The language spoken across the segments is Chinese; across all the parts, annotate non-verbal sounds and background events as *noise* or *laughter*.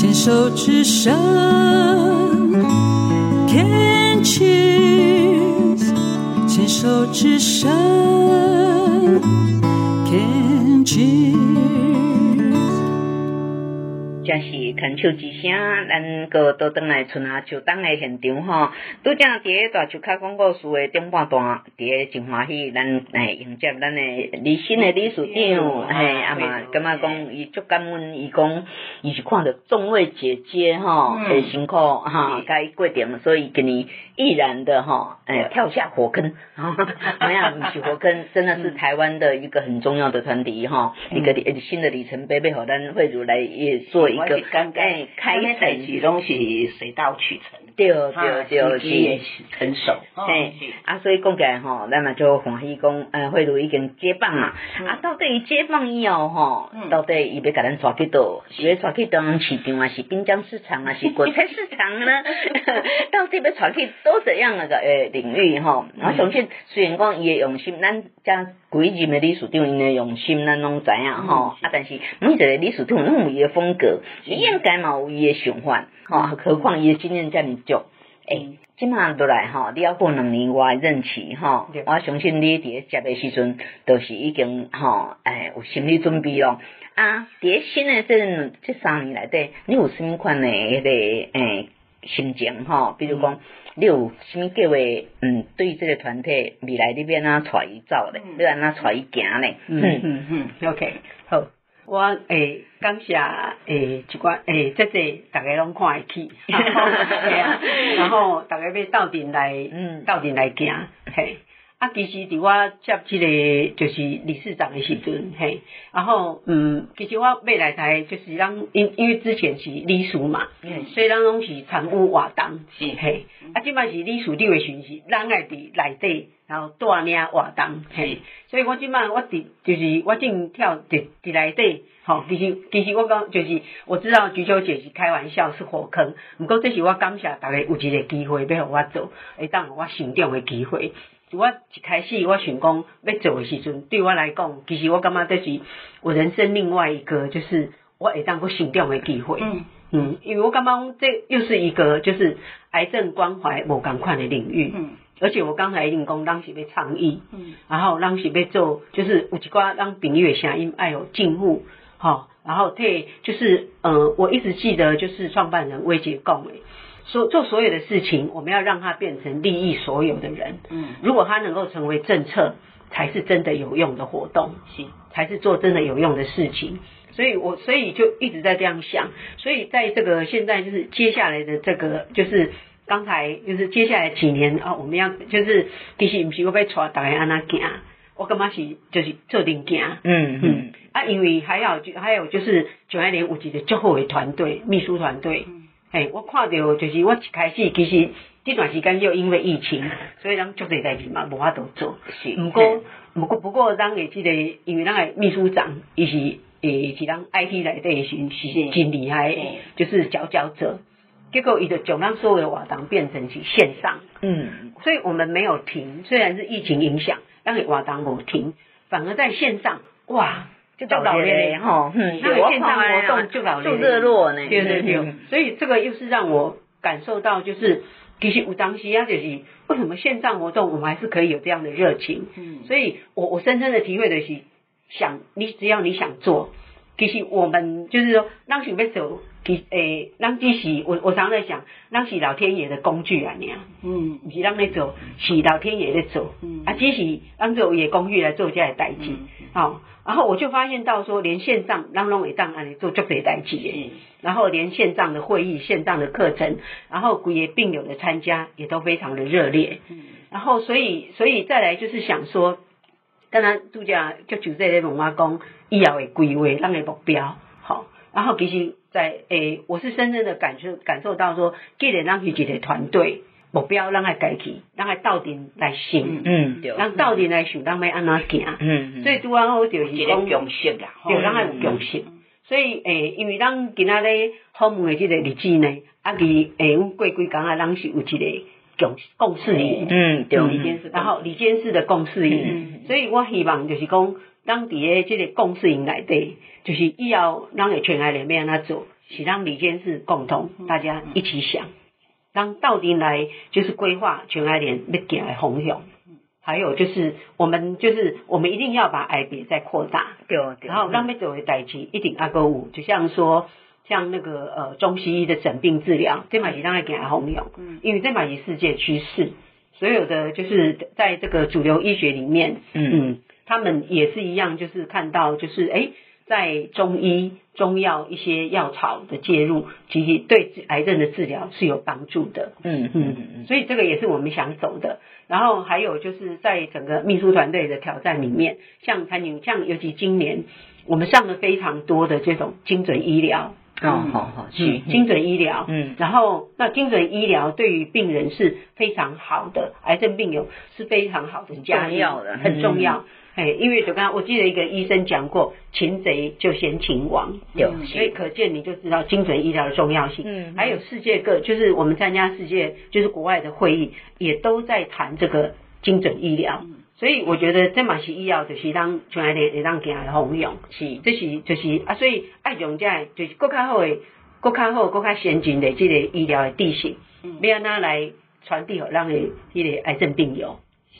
牵手之声，Can cheers，牵手之声，Can cheers。真是牵手之声，咱个都转来春啊秋冬的现场吼。拄则伫个大树卡广告树的顶半段，伫个真欢喜，咱来迎接咱的李新的理事长，嘿，阿嘛感觉讲伊足感恩，伊讲伊是看着众位姐姐吼，很辛苦哈，甲伊过程，所以今年毅然的吼，诶，跳下火坑，*laughs* 没有，不是火坑，真的是台湾的一个很重要的团体哈，一个新的里程碑，被好咱惠如来也做一。一个刚刚开赛季东西水到渠成，对对对，是成熟。嘿，啊，所以讲起来吼，咱嘛就欢喜讲，呃，惠如已经解放嘛。啊，到底伊接棒以后吼，到底伊要甲咱带去倒？是要带去当阳市场啊，是滨江市场啊，是 *laughs* 果菜市场呢？*laughs* 到底要带去多怎样那个诶领域吼？我相信，虽然讲伊诶用心，咱将几任诶理事长因诶用心，咱拢知影吼。啊，但是每一个理事长拢有伊诶风格。伊应该嘛有伊诶想法，吼，何况伊诶经验遮尔足，诶，即马落来吼，你要过两年外任期吼，我相信你伫个接诶时阵，都是已经吼，诶，有心理准备咯。啊，伫个新诶这这三年内底，你有甚物款诶迄个诶心情吼？比如讲，你有甚物计划？嗯，对这个团体未来你要安怎带伊走咧？你安怎带伊行咧？嗯嗯嗯，OK，好。我诶、欸，感谢诶，一寡诶，即个大家拢看会起，*laughs* *laughs* 然后大家要斗阵来，嗯，斗阵来行，嘿。啊，其实伫我接即个就是理事长的时阵，嘿，然后嗯，其实我未来台就是咱因因为之前是理事嘛，嗯，所以咱拢是参与活动，是嘿，啊，即摆是理事长的巡视，咱爱伫内底，然后带领活动，嘿，所以我即摆我伫就是我正跳伫伫内底，吼，其实其实我讲就是我知道菊秋姐是开玩笑是火坑，毋过这是我感谢大家有一个机会要互我做，会当我成长的机会。我一开始我想讲要做的时阵，对我来讲，其实我感觉这是我人生另外一个，就是我会当个成长的机会。嗯嗯，因为我感觉这又是一个就是癌症关怀无共款的领域。嗯，而且我刚才已经讲，当时要倡议，嗯，然后当时要做，就是有一寡让朋友的声音爱有进步，好，然后对，就是呃，我一直记得就是创办人魏杰讲的。所做所有的事情，我们要让它变成利益所有的人。嗯，如果它能够成为政策，才是真的有用的活动，是才是做真的有用的事情。所以我所以就一直在这样想。所以在这个现在就是接下来的这个就是刚才就是接下来几年啊，我们要就是其实不是我被带大家安那行，我感觉是就是做定行。嗯嗯啊，因为还有就还有就是九二年有一个最后的团队秘书团队。哎，我看到就是我一开始其实这段时间又因为疫情，所以咱做这代志嘛无法度做。是，不过不过不过咱的这个，因为咱的秘书长伊是诶是咱 IT 内底是是真厉害，就是佼佼者。结果伊就将咱所有的活动变成是线上。嗯，所以我们没有停，虽然是疫情影响，但是活动无停，反而在线上哇。就叫老练哈，嗯，那个线上活动就老了，就热络呢，对对对，所以这个又是让我感受到，就是其实有当时啊，就是为什么线上活动我们还是可以有这样的热情，嗯，所以我我深深的体会的是，想你只要你想做，其实我们就是说，当时要走。其诶，咱只是我我常常在想，咱是老天爷的工具啊，尔，嗯，不是咱咧做，是老天爷在做，嗯，啊，只是让做伊诶工具来做这个代志，好，然后我就发现到说，连线上咱拢会当安尼做足侪代志诶，然后连线上的会议、线上的课程，然后规个病友的参加也都非常的热烈，嗯，然后所以所以再来就是想说，刚刚拄则就就在咧问我讲，以后诶规划，咱诶目标，好，然后其实。在诶、欸，我是深深的感受感受到说，既然咱是一个团队目标让他改起，让他到底来想，嗯，对，咱斗阵来想，咱要安怎行，嗯，所以拄啊好就是讲共识啦，对，让他有共识。所以诶、欸，因为咱今仔日访问的即个日子呢，啊，伊诶，阮过几工啊，咱是有一个共共事营，嗯，对，李监事，然后李监事的共事营，嗯，所以我希望就是讲。当地的这个共识营内底，就是以后咱会全爱里面安怎做，是咱里监事共同大家一起想，让到底来就是规划全爱联要行的方向。还有就是我们就是我们一定要把爱别再扩大，对对，然后让每做的代志一定阿个五，就像说像那个呃中西医的诊病治疗，这嘛是让爱行的方向，嗯，因为这嘛是世界趋势，所有的就是在这个主流医学里面，嗯。嗯，他们也是一样，就是看到就是哎。在中医、中药一些药草的介入，其实对癌症的治疗是有帮助的。嗯嗯嗯，所以这个也是我们想走的。然后还有就是在整个秘书团队的挑战里面，像潘宁，像尤其今年我们上了非常多的这种精准医疗。哦，好好，去，精准医疗。嗯，然后那精准医疗对于病人是非常好的，癌症病友是非常好的，加药的，很重要。哎，因为就刚刚我记得一个医生讲过，擒贼就先擒王，有，所以可见你就知道精准医疗的重要性。嗯，还有世界各，就是我们参加世界就是国外的会议，也都在谈这个精准医疗。嗯。所以我觉得这嘛是医药，就是当全来的也当给他红用，是，这是就是啊，所以爱用在就是更较好的、更较好、更较先进的这个医疗的地形，嗯，要拿来传递给让的这个癌症病友。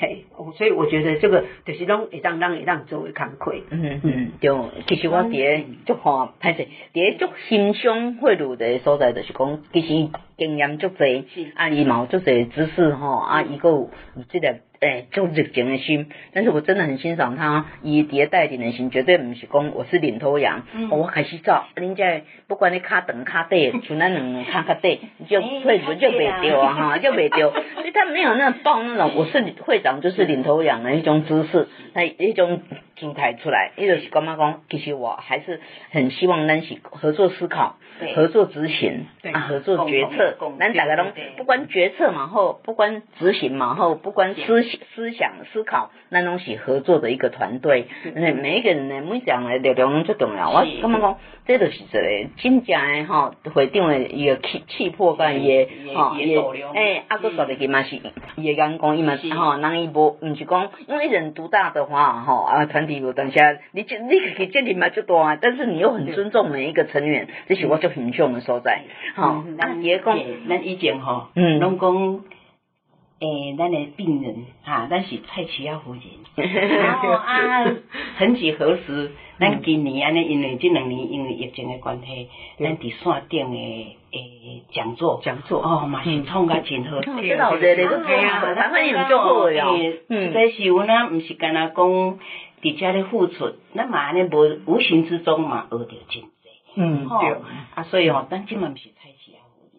嘿，所以我觉得这个就是拢会当让会当做为工课。嗯嗯，对，其实我伫咧足看，歹势，伫咧足欣赏贿赂的所在，就是讲，其实经验足侪，啊，伊嘛有足侪知识吼，啊，伊个有即个。哎，就热情的心，但是我真的很欣赏他，以迭带领的心，绝对不是讲我是领头羊，嗯、我开始走，人家不管你卡长卡短，像咱两个卡卡短，就会就袂丢啊哈，就袂丢，所以他没有那抱那种我是会长就是领头羊的一种姿势，他一种姿态出来，伊就是感觉讲，其实我还是很希望咱是合作思考，对。合作执行，对啊，合作决策，咱大家拢不管决策嘛后，不管执行嘛后，不管思。思想思考，那东西合作的一个团队，嗯，每一个人呢，每一项的力量最重要。我感觉讲，这就是一个真正的吼会长的一个气气魄跟伊的哈伊的，哎，阿哥说的起码是伊的眼光，伊嘛哈，人伊无毋是讲，因为一人独大的话，哈啊团体有当下，你你可以建立嘛就多啊，但是你又很尊重每一个成员，这是我最欣赏的所在。好，那也讲，咱以前哈，嗯，拢讲。诶，咱的病人哈，咱是蔡奇亚夫人。*laughs* 然后啊，曾几何时，咱今年安尼，因为这两年因为疫情的关系，咱伫线顶的诶讲座，讲座哦，嘛是创甲真好。知道的，你都听啊，台湾人就好哟。嗯，这是阮啊，毋是干那讲伫遮咧付出，咱嘛安尼无无形之中嘛学到真济。嗯，对。啊，所以吼，咱即嘛毋是。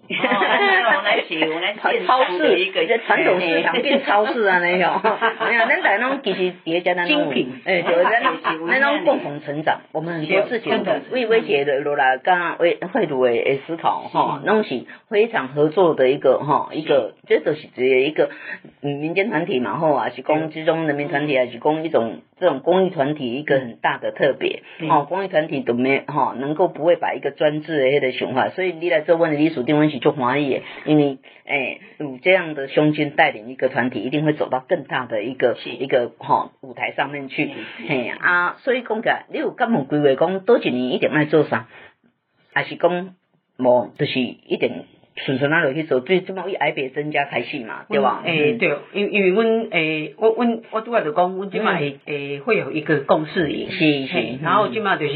来写，我来超市一个传统市场变超市啊，那种，没有，咱在那种其实叠加那种，哎，就是那种共同成长，我们很多事情为威胁的落来，刚刚为会主诶思考哈，弄起非常合作的一个哈一个，这都是只有一个民间团体嘛，或啊是公之中人民团体，还是公一种这种公益团体一个很大的特别，哦，公益团体都没哈能够不会把一个专制的那个想法，所以你来做问的你属定问。就华裔，因为诶，有这样的胸襟带领一个团体，一定会走到更大的一个一个哈舞台上面去。嘿啊，所以讲起来，你有敢有规划讲多几年一定爱做啥？还是讲无，就是一定。顺顺那落去做，最起码以癌别增加开始嘛，对吧？诶，对，因因为阮诶，我阮我拄仔就讲，阮即马会诶会有一个共识营，是是，然后即马就是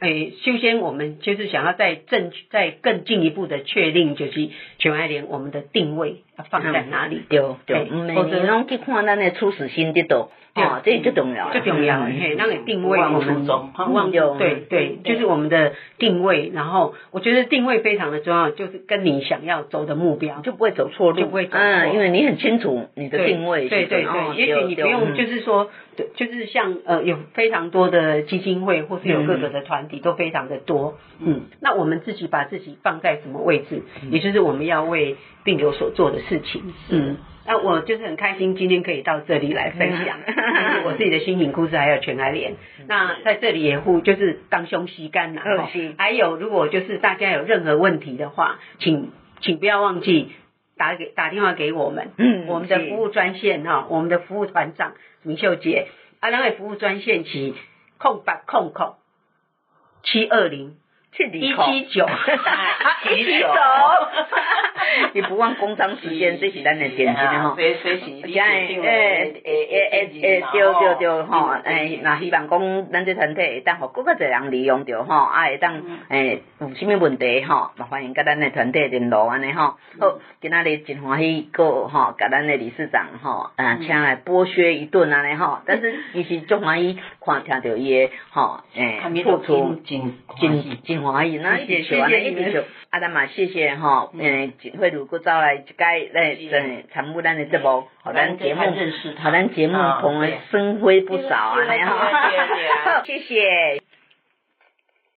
诶，首先我们就是想要再正再更进一步的确定，就是全爱联我们的定位要放在哪里？对对，每年拢去看咱的初始心得到。哦，这就重要，就重要，嘿，那个定位我们忘掉，对对，就是我们的定位。然后我觉得定位非常的重要，就是跟你想要走的目标，就不会走错路，就不会走错，因为你很清楚你的定位。对对对，也许你不用，就是说，对，就是像呃，有非常多的基金会，或是有各个的团体都非常的多，嗯，那我们自己把自己放在什么位置，也就是我们要为病友所做的事情，嗯。那我就是很开心，今天可以到这里来分享 *laughs* 我自己的心情故事，还有全爱联。那在这里也呼就是当胸吸干呐，还有如果就是大家有任何问题的话，请请不要忘记打给打电话给我们，嗯，我们的服务专线哈，我们的服务团长明秀杰，啊，两位服务专线是空八空空七二零。七一七九，*laughs* 一七九，你不忘工商时间，这是咱的点睛的吼。随随时，诶诶诶诶诶，对对对吼，诶，那希望讲咱这团体会当互更较侪人利用着吼，啊会当诶有啥物问题吼，嘛欢迎甲咱的团体联络安尼吼。好，今仔日真欢喜个吼，甲咱的理事长吼，啊，请来剥削一顿安尼吼，但是伊是足欢喜看听着伊的吼，诶，付出真真真。欢喜，那谢谢，那一直就，啊，咱嘛谢谢吼，嗯，慧茹阁走来一届来参参与咱的节目，互咱节目，互咱节目同的生辉不少啊，你好，谢谢。